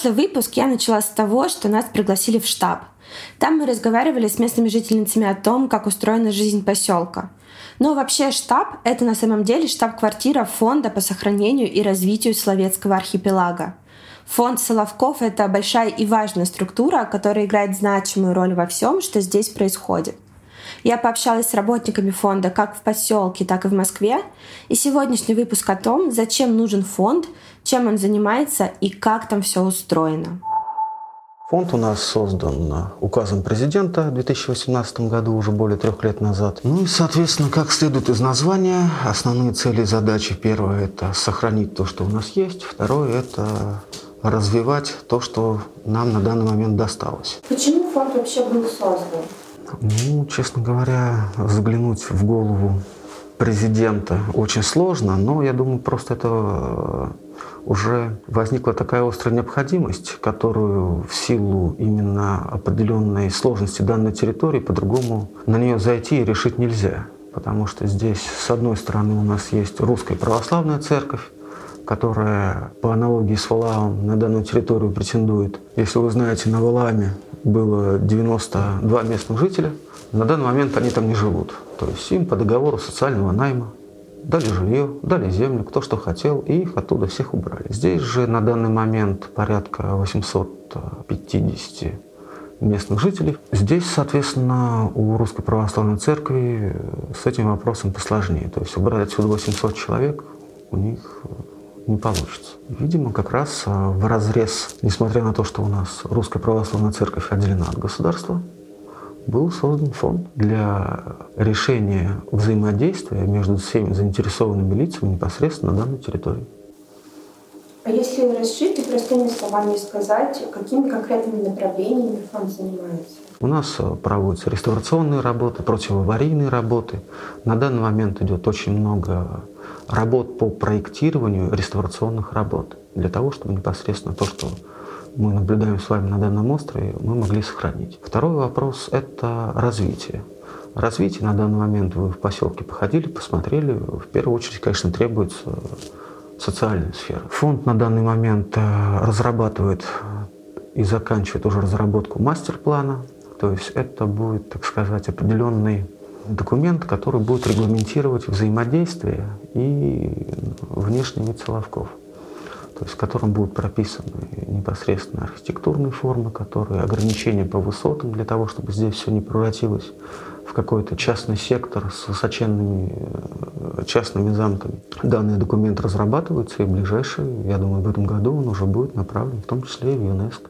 Прошлый выпуск я начала с того, что нас пригласили в штаб. Там мы разговаривали с местными жительницами о том, как устроена жизнь поселка. Но вообще штаб — это на самом деле штаб-квартира фонда по сохранению и развитию Словецкого архипелага. Фонд Соловков — это большая и важная структура, которая играет значимую роль во всем, что здесь происходит. Я пообщалась с работниками фонда как в поселке, так и в Москве. И сегодняшний выпуск о том, зачем нужен фонд, чем он занимается и как там все устроено. Фонд у нас создан указом президента в 2018 году, уже более трех лет назад. Ну и, соответственно, как следует из названия, основные цели и задачи. Первое – это сохранить то, что у нас есть. Второе – это развивать то, что нам на данный момент досталось. Почему фонд вообще был создан? Ну, честно говоря, заглянуть в голову президента очень сложно, но я думаю, просто это э, уже возникла такая острая необходимость, которую в силу именно определенной сложности данной территории по-другому на нее зайти и решить нельзя. Потому что здесь, с одной стороны, у нас есть русская православная церковь, которая по аналогии с Валаамом на данную территорию претендует. Если вы знаете, на Валааме было 92 местных жителя. На данный момент они там не живут. То есть им по договору социального найма дали жилье, дали землю, кто что хотел, и их оттуда всех убрали. Здесь же на данный момент порядка 850 местных жителей. Здесь, соответственно, у Русской Православной Церкви с этим вопросом посложнее. То есть убрать отсюда 800 человек у них не получится. Видимо, как раз а, в разрез, несмотря на то, что у нас Русская Православная Церковь отделена от государства, был создан фонд для решения взаимодействия между всеми заинтересованными лицами непосредственно на данной территории. А если расширить и простыми словами сказать, какими конкретными направлениями фонд занимается? У нас а, проводятся реставрационные работы, противоаварийные работы. На данный момент идет очень много работ по проектированию реставрационных работ, для того, чтобы непосредственно то, что мы наблюдаем с вами на данном острове, мы могли сохранить. Второй вопрос – это развитие. Развитие на данный момент вы в поселке походили, посмотрели. В первую очередь, конечно, требуется социальная сфера. Фонд на данный момент э, разрабатывает и заканчивает уже разработку мастер-плана. То есть это будет, так сказать, определенный документ, который будет регламентировать взаимодействие и внешний вид. То есть в котором будут прописаны непосредственно архитектурные формы, которые ограничения по высотам для того, чтобы здесь все не превратилось в какой-то частный сектор с высоченными э, частными замками. Данный документ разрабатывается, и ближайший, я думаю, в этом году он уже будет направлен в том числе и в ЮНЕСКО.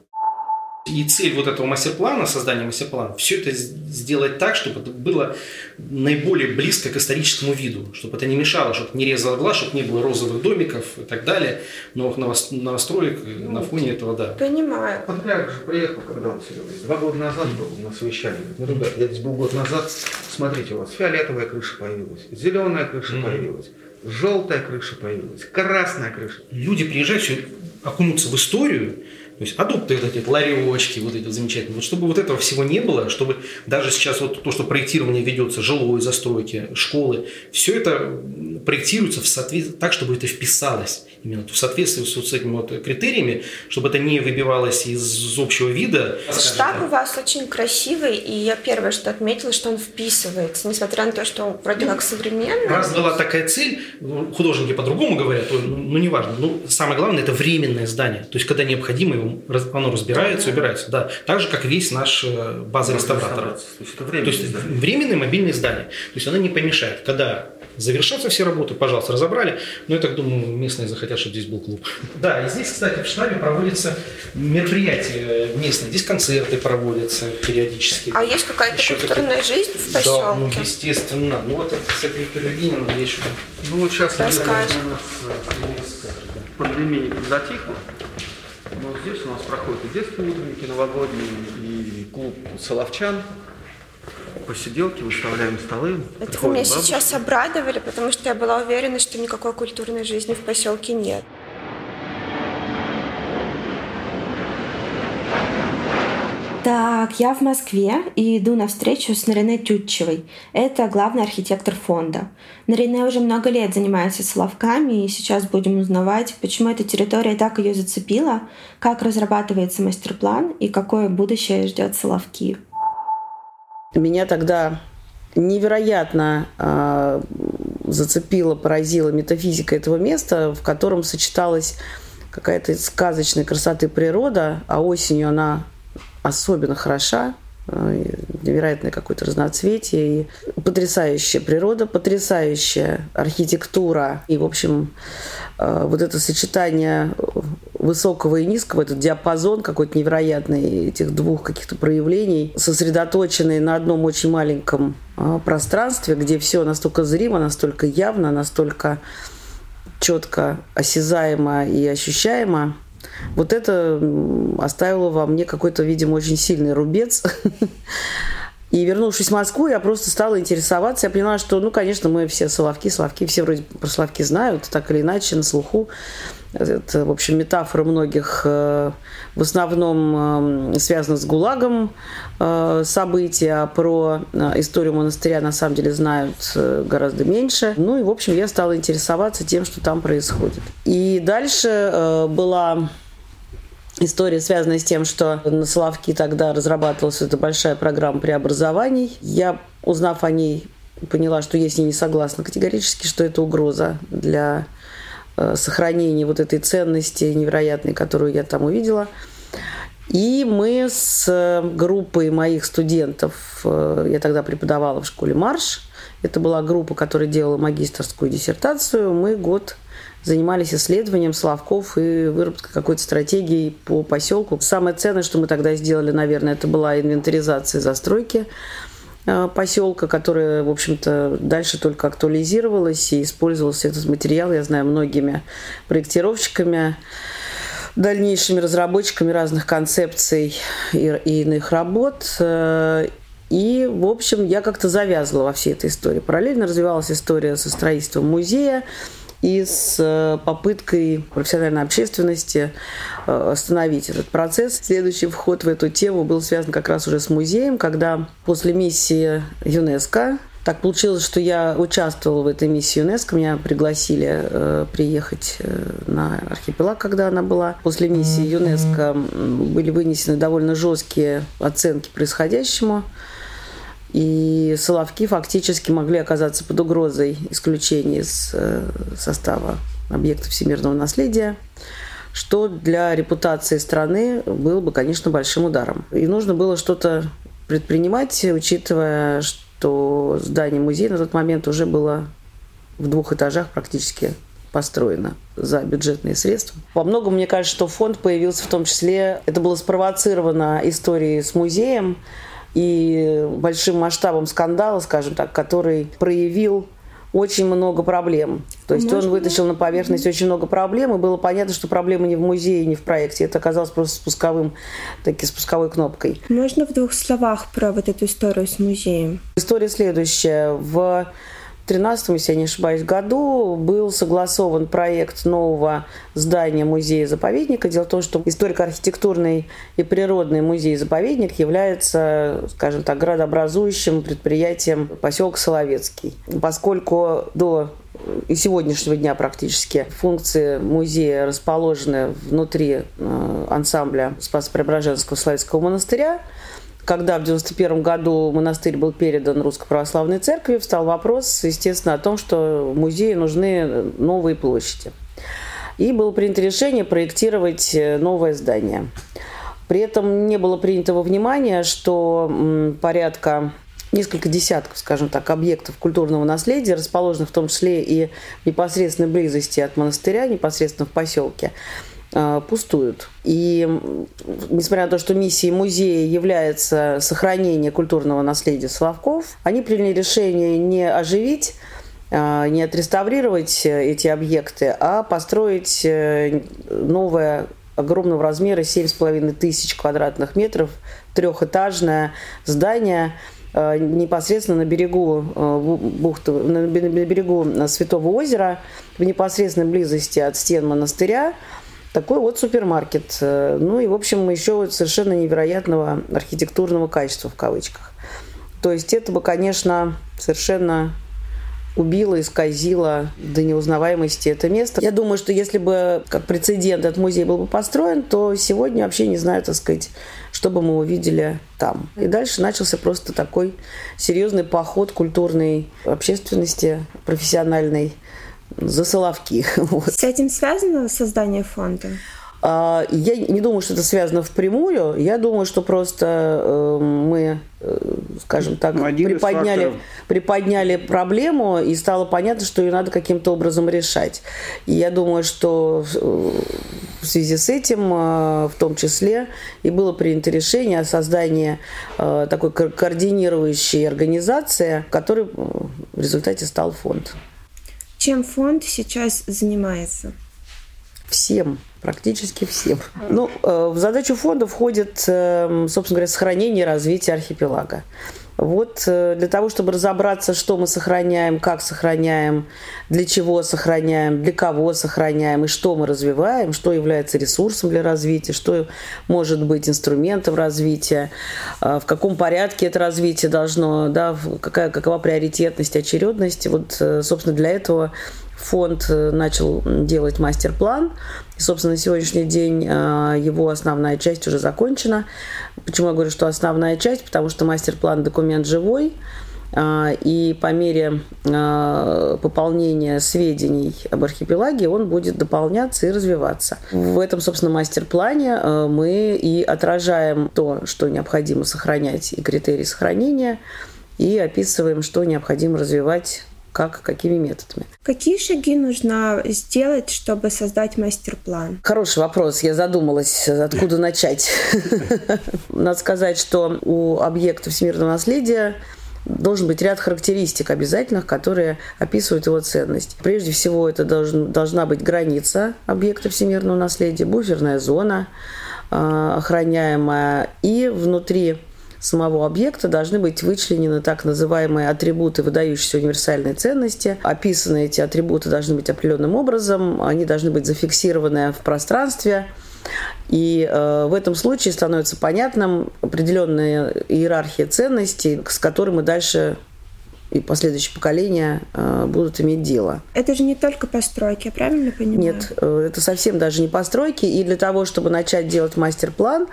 И цель вот этого мастер-плана, создания мастер-плана, все это сделать так, чтобы это было наиболее близко к историческому виду, чтобы это не мешало, чтобы не резало глаз, чтобы не было розовых домиков и так далее, новых новостроек ну, на фоне этого, да. Понимаю. Патриарх же приехал, когда он Серега, два года назад был на совещании. Ну, ребят, я здесь был год назад, смотрите, у вас фиолетовая крыша появилась, зеленая крыша mm-hmm. появилась, желтая крыша появилась, красная крыша. Люди приезжают, все окунутся в историю, то есть адопты вот эти ларечки, вот эти вот замечательные. Вот чтобы вот этого всего не было, чтобы даже сейчас вот то, что проектирование ведется, жилой застройки, школы, все это проектируется в соответствии так, чтобы это вписалось именно в соответствии с, вот с этими вот критериями, чтобы это не выбивалось из общего вида. Штаб у вас очень красивый, и я первое, что отметила, что он вписывается, несмотря на то, что он вроде как современный. Раз была такая цель, ну, художники по-другому говорят, ну, ну неважно. Ну, самое главное, это временное здание. То есть, когда необходимо, оно разбирается, убирается. Да. Так же, как весь наш э, база реставратора. То есть, это временное, то есть, временное мобильное здание. То есть, оно не помешает. Когда завершатся все работы, пожалуйста, разобрали. Но я так думаю, местные захотят, чтобы здесь был клуб. Да, и здесь, кстати, в штабе проводятся мероприятия местные. Здесь концерты проводятся периодически. А есть какая-то Еще культурная какие... жизнь в поселке? Да, ну, естественно. Ну, вот это, кстати, Виктор Ильинин вещь. Ну, вот сейчас Расскажешь. у нас пандемия затихла. Но здесь у нас проходят и детские утренники новогодние, и клуб «Соловчан», посиделки, выставляем столы. Это вы меня бабушки. сейчас обрадовали, потому что я была уверена, что никакой культурной жизни в поселке нет. Так, я в Москве и иду на встречу с Нарине Тютчевой. Это главный архитектор фонда. Нарине уже много лет занимается Соловками, и сейчас будем узнавать, почему эта территория так ее зацепила, как разрабатывается мастер-план и какое будущее ждет Соловки. Меня тогда невероятно э, зацепила, поразила метафизика этого места, в котором сочеталась какая-то сказочная красоты природа, а осенью она особенно хороша, э, невероятное какое-то разноцветие, и потрясающая природа, потрясающая архитектура. И, в общем, э, вот это сочетание высокого и низкого, этот диапазон какой-то невероятный этих двух каких-то проявлений, сосредоточенный на одном очень маленьком э, пространстве, где все настолько зримо, настолько явно, настолько четко осязаемо и ощущаемо, вот это оставило во мне какой-то, видимо, очень сильный рубец. И вернувшись в Москву, я просто стала интересоваться. Я поняла, что, ну, конечно, мы все Соловки, Соловки, все вроде про Соловки знают, так или иначе, на слуху. Это, в общем, метафора многих, э, в основном э, связана с ГУЛАГом э, события, а про историю монастыря на самом деле знают гораздо меньше. Ну и, в общем, я стала интересоваться тем, что там происходит. И дальше была История связана с тем, что на Соловки тогда разрабатывалась эта большая программа преобразований. Я, узнав о ней, поняла, что я с ней не согласна категорически, что это угроза для Э, сохранения вот этой ценности невероятной, которую я там увидела. И мы с группой моих студентов, э, я тогда преподавала в школе «Марш», это была группа, которая делала магистрскую диссертацию, мы год занимались исследованием Славков и выработкой какой-то стратегии по поселку. Самое ценное, что мы тогда сделали, наверное, это была инвентаризация застройки Э, поселка, которая, в общем-то, дальше только актуализировалась и использовался этот материал, я знаю, многими проектировщиками, дальнейшими разработчиками разных концепций и, и иных работ. Э, и, в общем, я как-то завязла во всей этой истории. Параллельно развивалась история со строительством музея, и с э, попыткой профессиональной общественности э, остановить этот процесс. Следующий вход в эту тему был связан как раз уже с музеем, когда после миссии ЮНЕСКО так получилось, что я участвовала в этой миссии ЮНЕСКО. Меня пригласили э, приехать э, на архипелаг, когда она была. После миссии ЮНЕСКО были вынесены довольно жесткие оценки происходящему. И Соловки фактически могли оказаться под угрозой исключения из э, состава объектов всемирного наследия, что для репутации страны было бы, конечно, большим ударом. И нужно было что-то предпринимать, учитывая, что здание музея на тот момент уже было в двух этажах практически построено за бюджетные средства. Во многом, мне кажется, что фонд появился в том числе, это было спровоцировано историей с музеем, и большим масштабом скандала, скажем так, который проявил очень много проблем. То есть Можно? он вытащил на поверхность очень много проблем, и было понятно, что проблема не в музее, не в проекте. Это оказалось просто спусковым, таки спусковой кнопкой. Можно в двух словах про вот эту историю с музеем? История следующая. В 2013, если я не ошибаюсь, году был согласован проект нового здания музея-заповедника. Дело в том, что историко-архитектурный и природный музей-заповедник является, скажем так, градообразующим предприятием поселка Соловецкий. Поскольку до и сегодняшнего дня практически функции музея расположены внутри э, ансамбля Спас-Преображенского Славянского монастыря, когда в 91 году монастырь был передан Русской Православной Церкви, встал вопрос, естественно, о том, что музею нужны новые площади. И было принято решение проектировать э, новое здание. При этом не было принято во внимание, что порядка несколько десятков, скажем так, объектов культурного наследия, расположенных в том числе и в непосредственной близости от монастыря, непосредственно в поселке, пустуют. И несмотря на то, что миссией музея является сохранение культурного наследия Соловков, они приняли решение не оживить э, не отреставрировать эти объекты, а построить э, новое огромного размера 7,5 тысяч квадратных метров трехэтажное здание непосредственно на берегу бухты, на берегу Святого озера, в непосредственной близости от стен монастыря, Такой вот супермаркет. Ну и, в общем, еще совершенно невероятного архитектурного качества в кавычках. То есть это бы, конечно, совершенно убило, исказило до неузнаваемости это место. Я думаю, что если бы как прецедент этот музей был бы построен, то сегодня вообще не знаю, так сказать, что бы мы увидели там. И дальше начался просто такой серьезный поход культурной общественности, профессиональной за Соловки. Вот. С этим связано создание фонда? А, я не думаю, что это связано впрямую. Я думаю, что просто э, мы, э, скажем так, ну, приподняли, приподняли проблему, и стало понятно, что ее надо каким-то образом решать. И я думаю, что в связи с этим, э, в том числе, и было принято решение о создании такой координирующей организации, которой в результате стал фонд. Чем фонд сейчас занимается? Всем Практически всем. Ну, э, в задачу фонда входит, э, собственно говоря, сохранение и развитие архипелага. Вот э, для того, чтобы разобраться, что мы сохраняем, как сохраняем, для чего сохраняем, для кого сохраняем и что мы развиваем, что является ресурсом для развития, что может быть инструментом развития, в каком порядке это развитие должно, да, какая, какова приоритетность, очередность. Вот, собственно, для этого фонд э, начал делать мастер-план. И, собственно, на сегодняшний день э, его основная часть уже закончена. Почему я говорю, что основная часть? Потому что мастер-план документ живой. Э, и по мере пополнения сведений об архипелаге он будет дополняться и развиваться. В этом, собственно, мастер-плане мы и отражаем то, что необходимо сохранять, и критерии сохранения, и описываем, что необходимо развивать как, какими методами. Какие шаги нужно сделать, чтобы создать мастер-план? Хороший вопрос. Я задумалась, откуда начать. Надо сказать, что у объекта всемирного наследия должен быть ряд характеристик обязательных, которые описывают его ценность. Прежде всего, это должен, должна быть граница объекта всемирного наследия, буферная зона, э, охраняемая, и внутри самого объекта должны быть вычленены так называемые атрибуты выдающейся универсальной ценности. Описаны эти атрибуты должны быть определенным образом, они должны быть зафиксированы в пространстве. И э, в этом случае становится понятным определенная иерархия ценностей, с которой мы дальше и последующие поколения э, будут иметь дело. Это же не только постройки, я правильно понимаю? Нет, э, это совсем даже не постройки. И для того, чтобы начать делать мастер-план,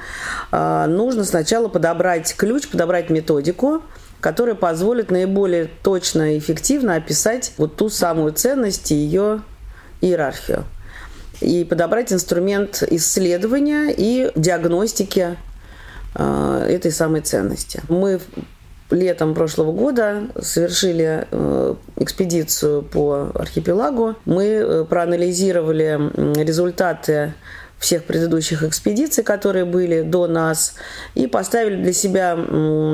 э, нужно сначала подобрать ключ, подобрать методику, которая позволит наиболее точно и эффективно описать вот ту самую ценность и ее иерархию. И подобрать инструмент исследования и диагностики этой самой ценности. Мы летом прошлого года совершили э, экспедицию по архипелагу. Мы э, проанализировали результаты всех предыдущих экспедиций, которые были до нас, и поставили для себя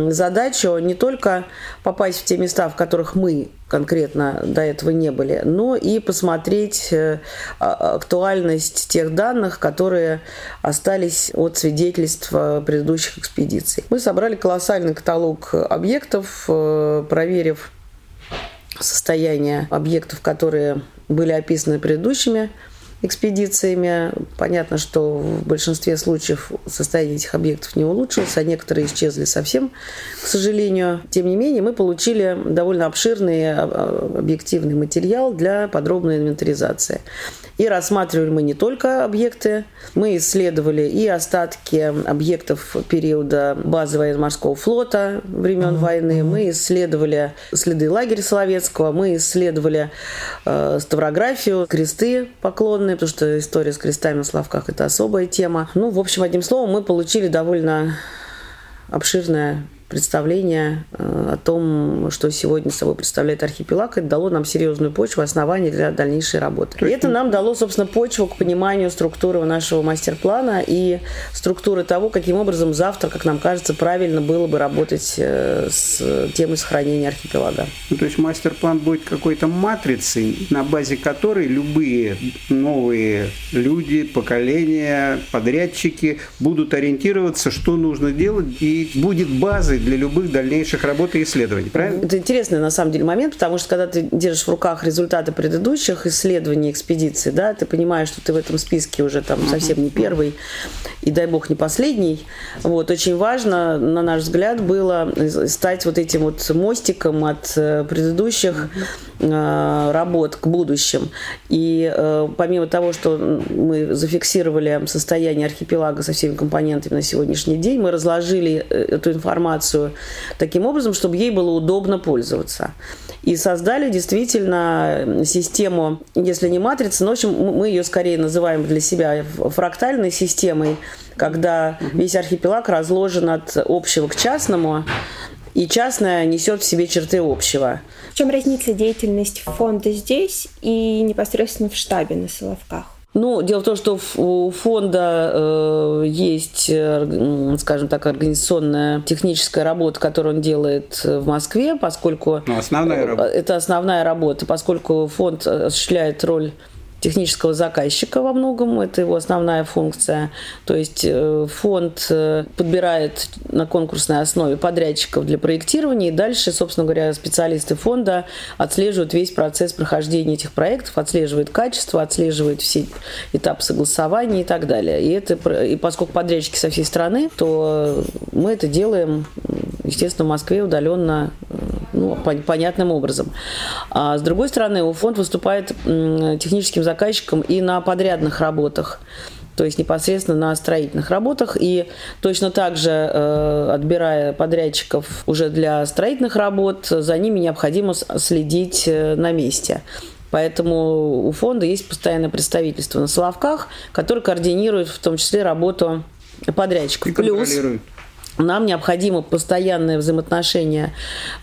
задачу не только попасть в те места, в которых мы конкретно до этого не были, но и посмотреть э, а, актуальность тех данных, которые остались от свидетельств предыдущих экспедиций. Мы собрали колоссальный каталог объектов, э, проверив состояние объектов, которые были описаны предыдущими экспедициями. Понятно, что в большинстве случаев состояние этих объектов не улучшилось, а некоторые исчезли совсем, к сожалению. Тем не менее, мы получили довольно обширный а, а, объективный материал для подробной инвентаризации. И рассматривали мы не только объекты, мы исследовали и остатки объектов периода базы военно-морского флота времен войны, мы исследовали следы лагеря Соловецкого, мы исследовали э, ставрографию, кресты поклонные, потому что история с крестами на Славках – это особая тема. Ну, в общем, одним словом, мы получили довольно обширное представление э, о том, что сегодня собой представляет архипелаг, это дало нам серьезную почву, основание для дальнейшей работы. И это нам дало, собственно, почву к пониманию структуры нашего мастер-плана и структуры того, каким образом завтра, как нам кажется, правильно было бы работать э, с темой сохранения архипелага. Ну, то есть мастер-план будет какой-то матрицей, на базе которой любые новые люди, поколения, подрядчики будут ориентироваться, что нужно делать, и будет базой для любых дальнейших работ и исследований, правильно? Это интересный на самом деле момент, потому что когда ты держишь в руках результаты предыдущих исследований, экспедиций, да, ты понимаешь, что ты в этом списке уже там совсем не первый и, дай бог, не последний. Вот, очень важно, на наш взгляд, было стать вот этим вот мостиком от э, предыдущих э, работ к будущим. И э, помимо того, что мы зафиксировали состояние архипелага со всеми компонентами на сегодняшний день, мы разложили эту информацию таким образом, чтобы ей было удобно пользоваться. И создали действительно систему, если не матрицы, но, в общем, мы ее скорее называем для себя фрактальной системой, когда весь архипелаг разложен от общего к частному, и частное несет в себе черты общего. В чем разница деятельности фонда здесь и непосредственно в штабе на Соловках? Ну, дело в том, что у фонда э, есть, э, скажем так, организационная техническая работа, которую он делает в Москве, поскольку... Ну, основная работа. Это основная работа, поскольку фонд осуществляет роль технического заказчика во многом, это его основная функция. То есть э, фонд э, подбирает на конкурсной основе подрядчиков для проектирования, и дальше, собственно говоря, специалисты фонда отслеживают весь процесс прохождения этих проектов, отслеживают качество, отслеживают все этапы согласования и так далее. И, это, и поскольку подрядчики со всей страны, то мы это делаем, естественно, в Москве удаленно ну, понятным образом. А с другой стороны, у фонд выступает техническим заказчиком и на подрядных работах то есть непосредственно на строительных работах. И точно так же, э, отбирая подрядчиков уже для строительных работ, за ними необходимо следить э, на месте. Поэтому у фонда есть постоянное представительство на Соловках, которое координирует в том числе работу подрядчиков. И Плюс нам необходимо постоянное взаимоотношение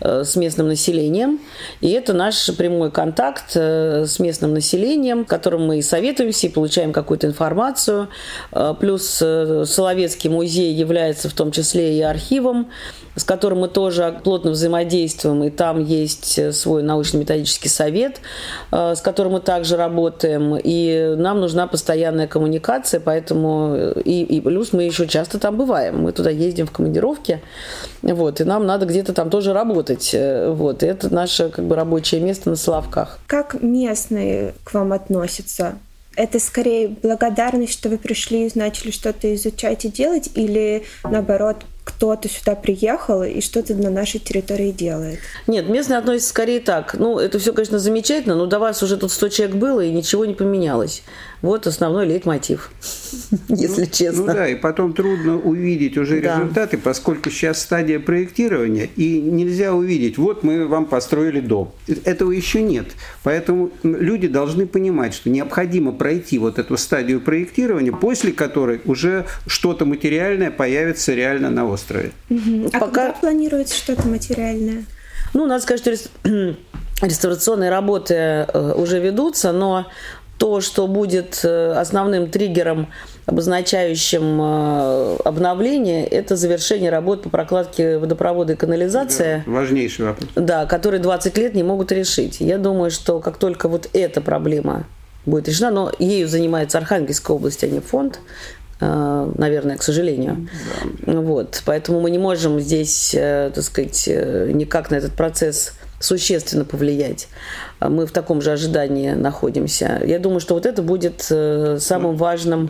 э, с местным населением, и это наш прямой контакт э, с местным населением, которым мы и советуемся, и получаем какую-то информацию. Э, плюс Соловецкий музей является в том числе и архивом, с которым мы тоже плотно взаимодействуем, и там есть свой научно-методический совет, с которым мы также работаем, и нам нужна постоянная коммуникация, поэтому и, и плюс мы еще часто там бываем, мы туда ездим в командировке, вот, и нам надо где-то там тоже работать, э, вот, и это наше как бы рабочее место на Соловках. Как местные к вам относятся? Это скорее благодарность, что вы пришли и начали что-то изучать и делать, или наоборот кто-то сюда приехал и что-то на нашей территории делает. Нет, местные относятся скорее так. Ну, это все, конечно, замечательно, но до вас уже тут 100 человек было, и ничего не поменялось. Вот основной лейтмотив, если честно. Ну да, и потом трудно увидеть уже результаты, поскольку сейчас стадия проектирования, и нельзя увидеть, вот мы вам построили дом. Этого еще нет. Поэтому люди должны понимать, что необходимо пройти вот эту стадию проектирования, после которой уже что-то материальное появится реально на острове острове. Угу. А Пока... когда планируется что-то материальное? Ну, надо сказать, что реставрационные работы э, уже ведутся, но то, что будет э, основным триггером, обозначающим э, обновление, это завершение работ по прокладке водопровода и канализации. Да, важнейший вопрос. Да, которые 20 лет не могут решить. Я думаю, что как только вот эта проблема будет решена, но ею занимается Архангельская область, а не фонд, Э, наверное, к сожалению. Да. Вот, поэтому мы не можем здесь, так сказать, никак на этот процесс существенно повлиять. А мы в таком же ожидании находимся. Я думаю, что вот это будет самым важным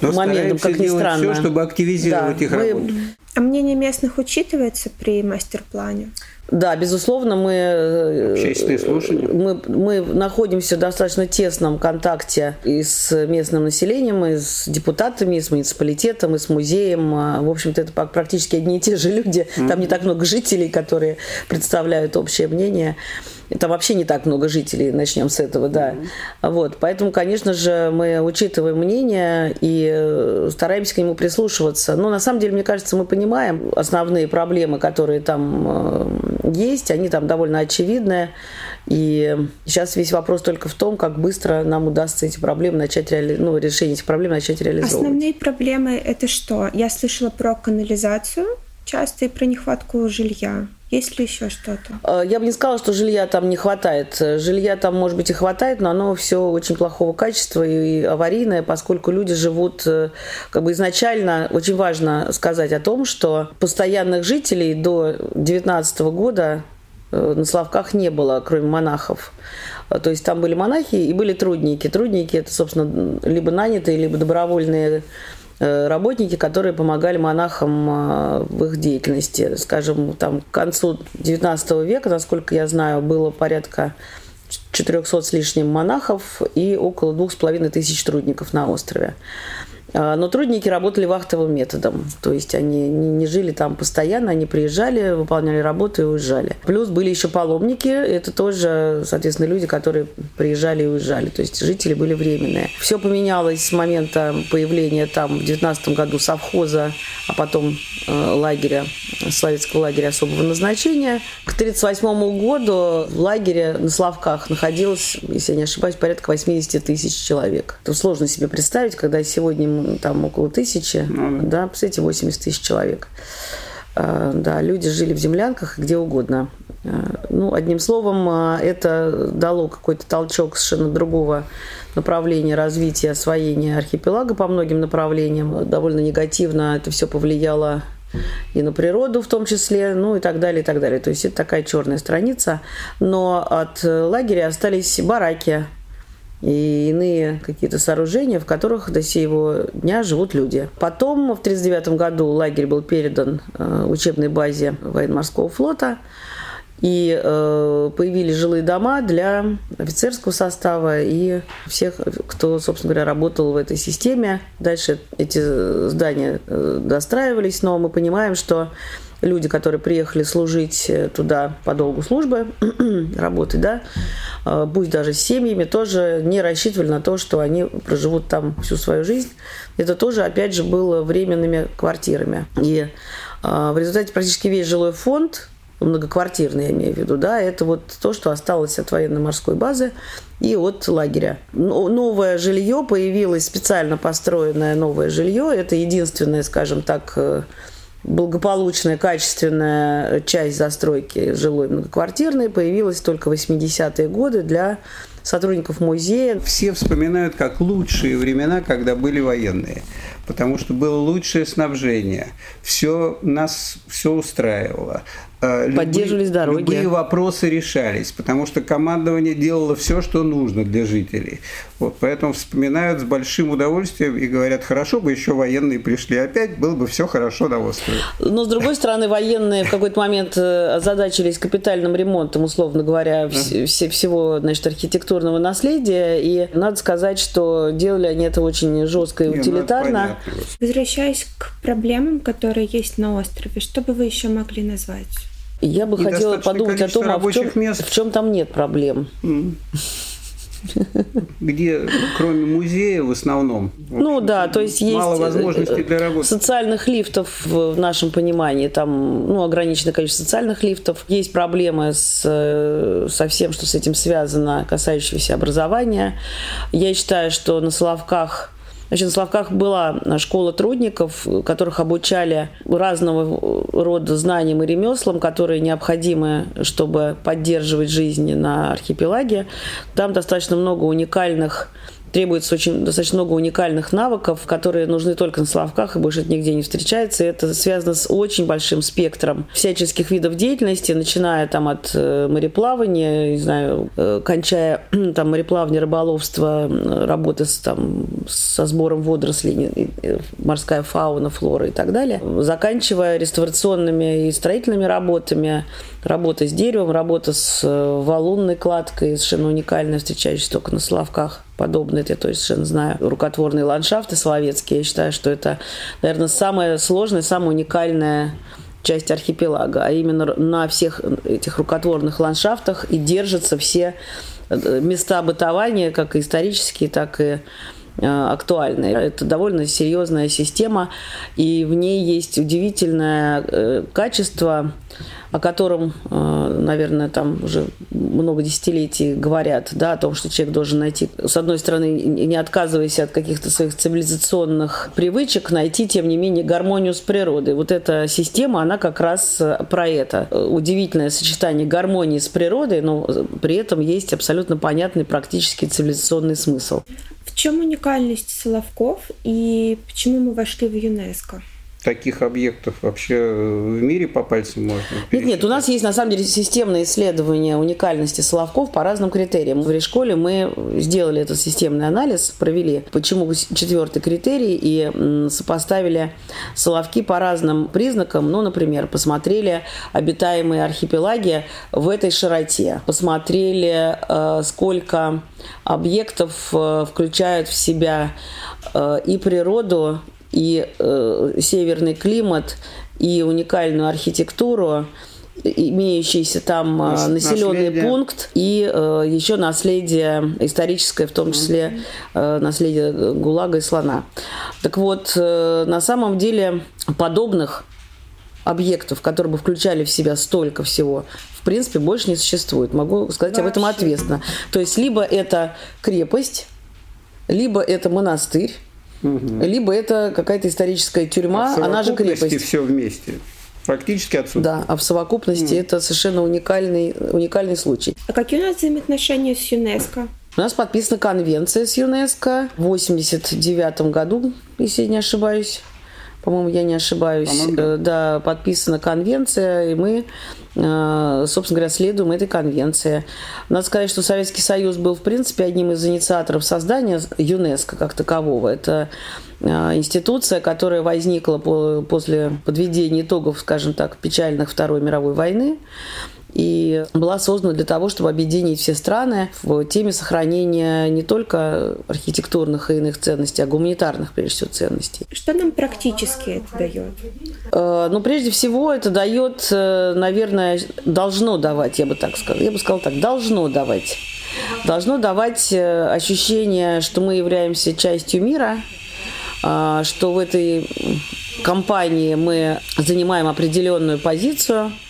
да. моментом, как ни странно. Все, чтобы активизировать да, их мы... работу. А мнение местных учитывается при мастер-плане? Да, безусловно, мы, э, мы, мы находимся в достаточно тесном контакте и с местным населением, и с депутатами, и с муниципалитетом, и с музеем. А, в общем-то, это практически одни и те же люди. Там не так много жителей, которые представляют общее мнение. Там вообще не так много жителей, начнем с этого, да. Mm-hmm. Вот, поэтому, конечно же, мы учитываем мнение и э, стараемся к нему прислушиваться. Но на самом деле, мне кажется, мы понимаем основные проблемы, которые там э, есть, они там довольно очевидные. И сейчас весь вопрос только в том, как быстро нам удастся эти проблемы начать реали... ну, решение этих проблем начать реализовывать. Основные проблемы это что? Я слышала про канализацию, часто и про нехватку жилья. Есть ли еще что-то? Э, я бы не сказала, что жилья там не хватает. Жилья там, может быть, и хватает, но оно все очень плохого качества и аварийное, поскольку люди живут э, как бы изначально. Очень важно сказать о том, что постоянных жителей до 2019 года э, на Славках не было, кроме монахов. То есть там были монахи и были трудники. Трудники – это, собственно, либо нанятые, либо добровольные работники, которые помогали монахам э, в их деятельности. Скажем, там, к концу XIX века, насколько я знаю, было порядка 400 с лишним монахов и около двух с половиной тысяч трудников на острове. А, но трудники работали вахтовым методом, то есть они не жили там постоянно, они приезжали, выполняли работу и уезжали. Плюс были еще паломники, это тоже, соответственно, люди, которые приезжали и уезжали, то есть жители были временные. Все поменялось с момента появления там в 19 году совхоза, а потом э, лагеря, Славянского лагеря особого назначения. К 1938 году в лагере на Славках находилось, если я не ошибаюсь, порядка 80 тысяч человек. Это сложно себе представить, когда сегодня там около тысячи, ну, да, представляете, 80 тысяч человек. А, да, люди жили в землянках где угодно. А, ну, одним словом, а, это дало какой-то толчок совершенно другого направления развития, освоения архипелага по многим направлениям. Довольно негативно это все повлияло и на природу в том числе, ну и так далее, и так далее. То есть это такая черная страница. Но от лагеря остались бараки, и иные какие-то сооружения, в которых до сего дня живут люди. Потом в 1939 году лагерь был передан э, учебной базе военно-морского флота, и э, появились жилые дома для офицерского состава и всех, кто, собственно говоря, работал в этой системе. Дальше эти здания э, достраивались, но мы понимаем, что люди, которые приехали служить э, туда по долгу службы, работать, да, э, пусть даже с семьями, тоже не рассчитывали на то, что они проживут там всю свою жизнь. Это тоже, опять же, было временными квартирами. И э, в результате практически весь жилой фонд, многоквартирный, я имею в виду, да, это вот то, что осталось от военно-морской базы и от лагеря. Новое жилье появилось, специально построенное новое жилье. Это единственное, скажем так, благополучная, качественная часть застройки жилой многоквартирной появилась только в 80-е годы для сотрудников музея. Все вспоминают как лучшие времена, когда были военные, потому что было лучшее снабжение. Все нас все устраивало. Э, Поддерживались любые, дороги. Любые вопросы решались, потому что командование делало все, что нужно для жителей. Вот, поэтому вспоминают с большим удовольствием и говорят, хорошо бы еще военные пришли опять, было бы все хорошо на острове. Но, с другой стороны, военные в какой-то момент э, озадачились капитальным ремонтом, условно говоря, все, всего значит, архитектурного наследия. И надо сказать, что делали они это очень жестко и ну, утилитарно. Возвращаясь к проблемам, которые есть на острове, что бы вы еще могли назвать? Я бы хотела подумать о том, а в чем, мест. в чем там нет проблем. Где, кроме музея, в основном. ну да, то есть мало есть возможностей для работы. Социальных лифтов в нашем понимании, там ну, ограниченное количество социальных лифтов. Есть проблемы с, э, со всем, что с этим связано, касающиеся образования. Я считаю, что на Соловках Значит, в Славках была школа трудников, которых обучали разного рода знаниям и ремеслам, которые необходимы, чтобы поддерживать жизнь на архипелаге. Там достаточно много уникальных требуется очень достаточно много уникальных навыков, которые нужны только на Славках, и больше нигде не встречается. И это связано с очень большим спектром всяческих видов деятельности, начиная там от э, мореплавания, не знаю, э, кончая там мореплавание, рыболовство, работы с, там, со сбором водорослей, морская фауна, флора и так далее, заканчивая реставрационными и строительными работами, работа с деревом, работа с э, валунной кладкой, совершенно уникальная, встречающаяся только на Славках подобные, я точно знаю, рукотворные ландшафты словецкие. Я считаю, что это, наверное, самая сложная, самая уникальная часть архипелага, а именно на всех этих рукотворных ландшафтах и держатся все э, места бытования, как исторические, так и э, актуальные. Это довольно серьезная система, и в ней есть удивительное э, качество – о котором, наверное, там уже много десятилетий говорят, да, о том, что человек должен найти, с одной стороны, не отказываясь от каких-то своих цивилизационных привычек, найти, тем не менее, гармонию с природой. Вот эта система, она как раз про это. Удивительное сочетание гармонии с природой, но при этом есть абсолютно понятный практический цивилизационный смысл. В чем уникальность Соловков и почему мы вошли в ЮНЕСКО? Таких объектов вообще в мире по пальцам можно? Нет, нет, у нас есть на самом деле системное исследование уникальности Соловков по разным критериям. В школе мы сделали этот системный анализ, провели, почему четвертый критерий, и сопоставили Соловки по разным признакам. Ну, например, посмотрели обитаемые архипелаги в этой широте, посмотрели, э, сколько объектов э, включают в себя э, и природу, и э, северный климат, и уникальную архитектуру, имеющийся там э, Нас, населенный наследие. пункт и э, еще наследие историческое, в том числе э, наследие ГУЛАГа и слона. Так вот, э, на самом деле подобных объектов, которые бы включали в себя столько всего, в принципе, больше не существует. Могу сказать Вообще. об этом ответственно. То есть, либо это крепость, либо это монастырь, Угу. Либо это какая-то историческая тюрьма, а она же крепость. все вместе. Практически отсюда. Да, а в совокупности mm. это совершенно уникальный, уникальный случай. А какие у нас взаимоотношения с ЮНЕСКО? У нас подписана конвенция с ЮНЕСКО в 89 году, если я не ошибаюсь по-моему, я не ошибаюсь, да. Э, да, подписана конвенция, и мы, э, собственно говоря, следуем этой конвенции. Надо сказать, что Советский Союз был, в принципе, одним из инициаторов создания ЮНЕСКО как такового. Это э, институция, которая возникла после подведения итогов, скажем так, печальных Второй мировой войны и была создана для того, чтобы объединить все страны в теме сохранения не только архитектурных и иных ценностей, а гуманитарных, прежде всего, ценностей. Что нам практически это дает? Э, ну, прежде всего, это дает, э, наверное, должно давать, я бы так сказала. Я бы сказала так, должно давать. Должно давать э, ощущение, что мы являемся частью мира, что в этой компании мы занимаем определенную позицию –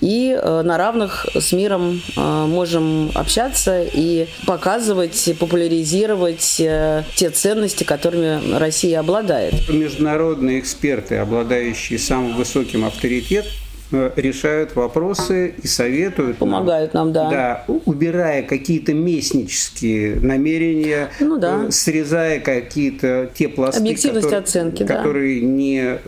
и э, на равных с миром э, можем общаться и показывать, популяризировать э, те ценности, которыми Россия обладает. Международные эксперты, обладающие самым высоким авторитетом, решают вопросы и советуют. Помогают нам, да. Да, убирая какие-то местнические намерения, ну, да. Э, срезая какие-то те пласты, которые, оценки, которые да. не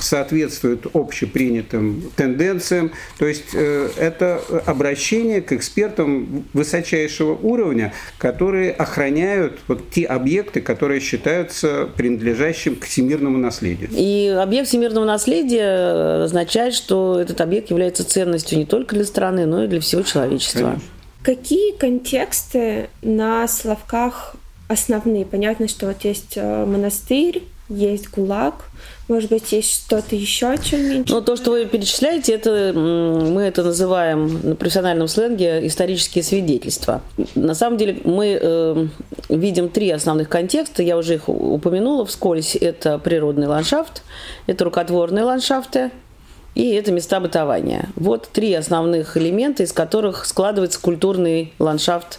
соответствуют общепринятым тенденциям. То есть э, это обращение к экспертам высочайшего уровня, которые охраняют вот те объекты, которые считаются принадлежащим к всемирному наследию. И объект всемирного наследия означает, что этот объект является ценностью не только для страны, но и для всего человечества. Конечно. Какие контексты на Славках основные? Понятно, что вот есть э, монастырь, есть ГУЛАГ, может быть, есть что-то еще, чем меньше? Ну, то, что вы перечисляете, это мы это называем на профессиональном сленге исторические свидетельства. На самом деле мы э, видим три основных контекста, я уже их упомянула вскользь. Это природный ландшафт, это рукотворные ландшафты, и это места бытования. Вот три основных элемента, из которых складывается культурный ландшафт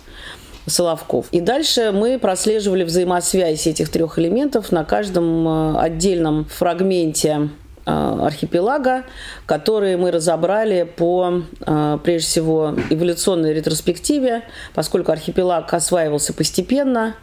Соловков. И дальше мы прослеживали взаимосвязь этих трех элементов на каждом э, отдельном фрагменте э, архипелага, которые мы разобрали по, э, прежде всего, эволюционной ретроспективе, поскольку архипелаг осваивался постепенно,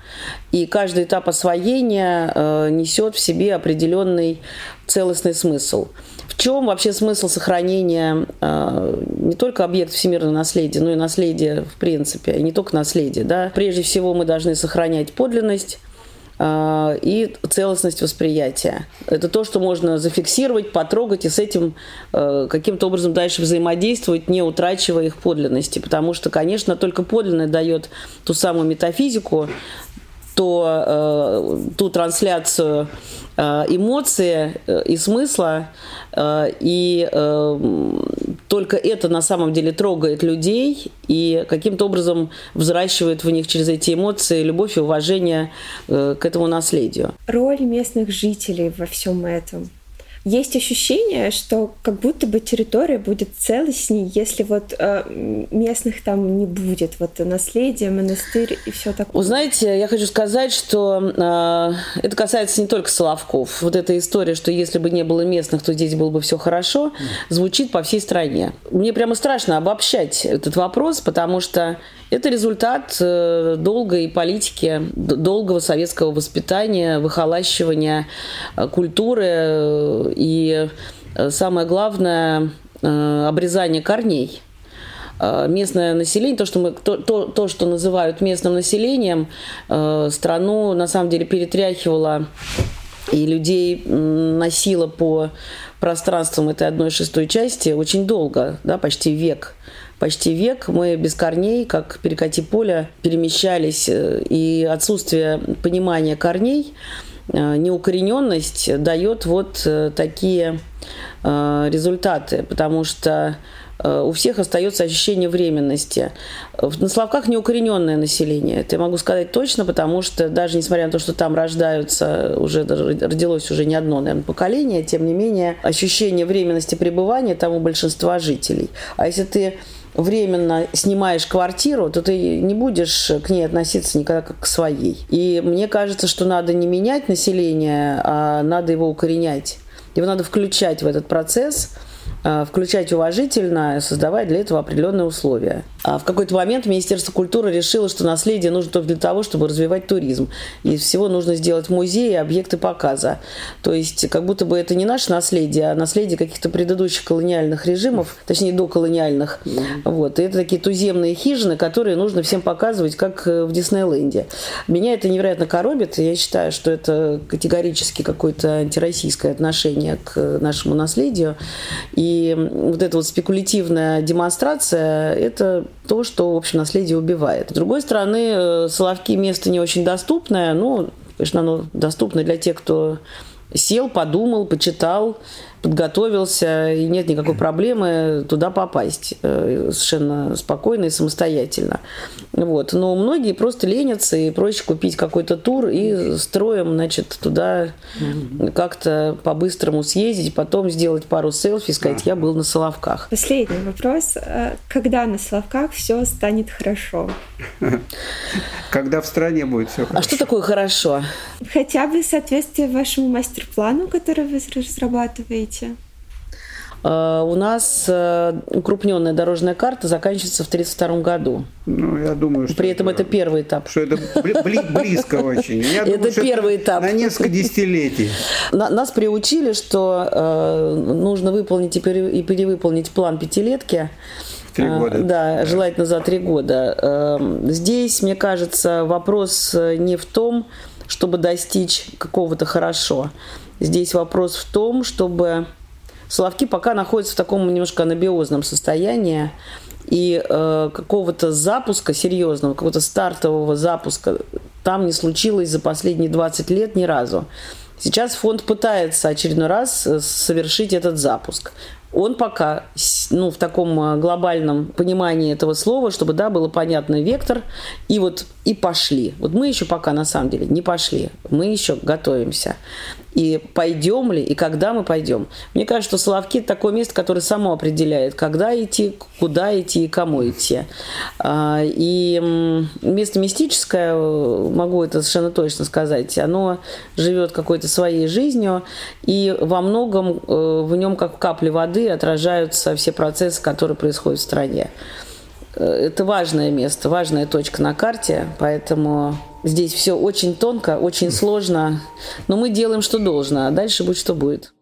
и каждый этап освоения несет в себе определенный целостный смысл – в чем вообще смысл сохранения э, не только объекта всемирного наследия, но и наследия в принципе, и не только наследия. Да? Прежде всего мы должны сохранять подлинность, э, и целостность восприятия. Это то, что можно зафиксировать, потрогать и с этим э, каким-то образом дальше взаимодействовать, не утрачивая их подлинности. Потому что, конечно, только подлинное дает ту самую метафизику, то, э, ту трансляцию э, эмоции э, и смысла, э, и э, только это на самом деле трогает людей и каким-то образом взращивает в них через эти эмоции любовь и уважение к этому наследию. Роль местных жителей во всем этом. Есть ощущение, что как будто бы территория будет целостней, если вот э, местных там не будет, вот наследие, монастырь и все такое. Вы знаете, я хочу сказать, что э, это касается не только Соловков. Вот эта история, что если бы не было местных, то здесь было бы все хорошо, звучит по всей стране. Мне прямо страшно обобщать этот вопрос, потому что это результат э, долгой политики, долгого советского воспитания, выхолащивания э, культуры э, и, самое главное, обрезание корней. Местное население, то, что, мы, то, то, то, что называют местным населением, страну на самом деле перетряхивало и людей носило по пространствам этой одной шестой части очень долго, да, почти век. Почти век мы без корней, как перекати поля, перемещались, э, и отсутствие понимания корней, э, неукорененность дает вот э, такие результаты, потому что у всех остается ощущение временности. На Славках неукорененное население. Это я могу сказать точно, потому что даже несмотря на то, что там рождаются, уже родилось уже не одно, наверное, поколение, тем не менее ощущение временности пребывания там у большинства жителей. А если ты временно снимаешь квартиру, то ты не будешь к ней относиться никогда как к своей. И мне кажется, что надо не менять население, а надо его укоренять. Его надо включать в этот процесс – включать уважительно, создавать для этого определенные условия. А в какой-то момент Министерство культуры решило, что наследие нужно только для того, чтобы развивать туризм. Из всего нужно сделать музеи и объекты показа. То есть как будто бы это не наше наследие, а наследие каких-то предыдущих колониальных режимов, точнее доколониальных. Вот. И это такие туземные хижины, которые нужно всем показывать, как э, в Диснейленде. Меня это невероятно коробит. Я считаю, что это категорически какое-то антироссийское отношение к нашему наследию. И и вот эта вот спекулятивная демонстрация – это то, что, в общем, наследие убивает. С другой стороны, э, Соловки место не очень доступное, но, конечно, оно доступно для тех, кто сел, подумал, почитал, подготовился, и нет никакой проблемы туда попасть э, совершенно спокойно и самостоятельно. Вот. Но многие просто ленятся, и проще купить какой-то тур и строем, значит, туда как-то по-быстрому съездить, потом сделать пару селфи и сказать, я был на Соловках. Последний вопрос. Э, когда на Соловках все станет хорошо? Когда в стране будет все хорошо. А что такое хорошо? Хотя бы соответствие вашему мастер-плану, который вы разрабатываете. Uh, у нас uh, укрупненная дорожная карта заканчивается в 1932 году. Ну, я думаю, что При этом это, это первый этап. Что это бли- близко очень. Я это думаю, первый этап. На несколько десятилетий. Нас приучили, что uh, нужно выполнить и перевыполнить план пятилетки. Три года. Да, желательно за три года. Здесь, мне кажется, вопрос не в том, чтобы достичь какого-то хорошо. Здесь вопрос в том, чтобы Соловки пока находятся в таком немножко анабиозном состоянии, и э, какого-то запуска серьезного, какого-то стартового запуска там не случилось за последние 20 лет ни разу. Сейчас фонд пытается очередной раз э, совершить этот запуск он пока ну, в таком а, глобальном понимании этого слова, чтобы, да, было понятно вектор, и вот и пошли. Вот мы еще пока на самом деле не пошли, мы еще готовимся. И пойдем ли, и когда мы пойдем. Мне кажется, что Соловки – это такое место, которое само определяет, когда идти, куда идти и кому идти. А, и место мистическое, могу это совершенно точно сказать, оно живет какой-то своей жизнью, и во многом э, в нем, как капли воды, отражаются все процессы, которые происходят в стране. Э, это важное место, важная точка на карте, поэтому Здесь все очень тонко, очень сложно, но мы делаем, что должно, а дальше будет, что будет.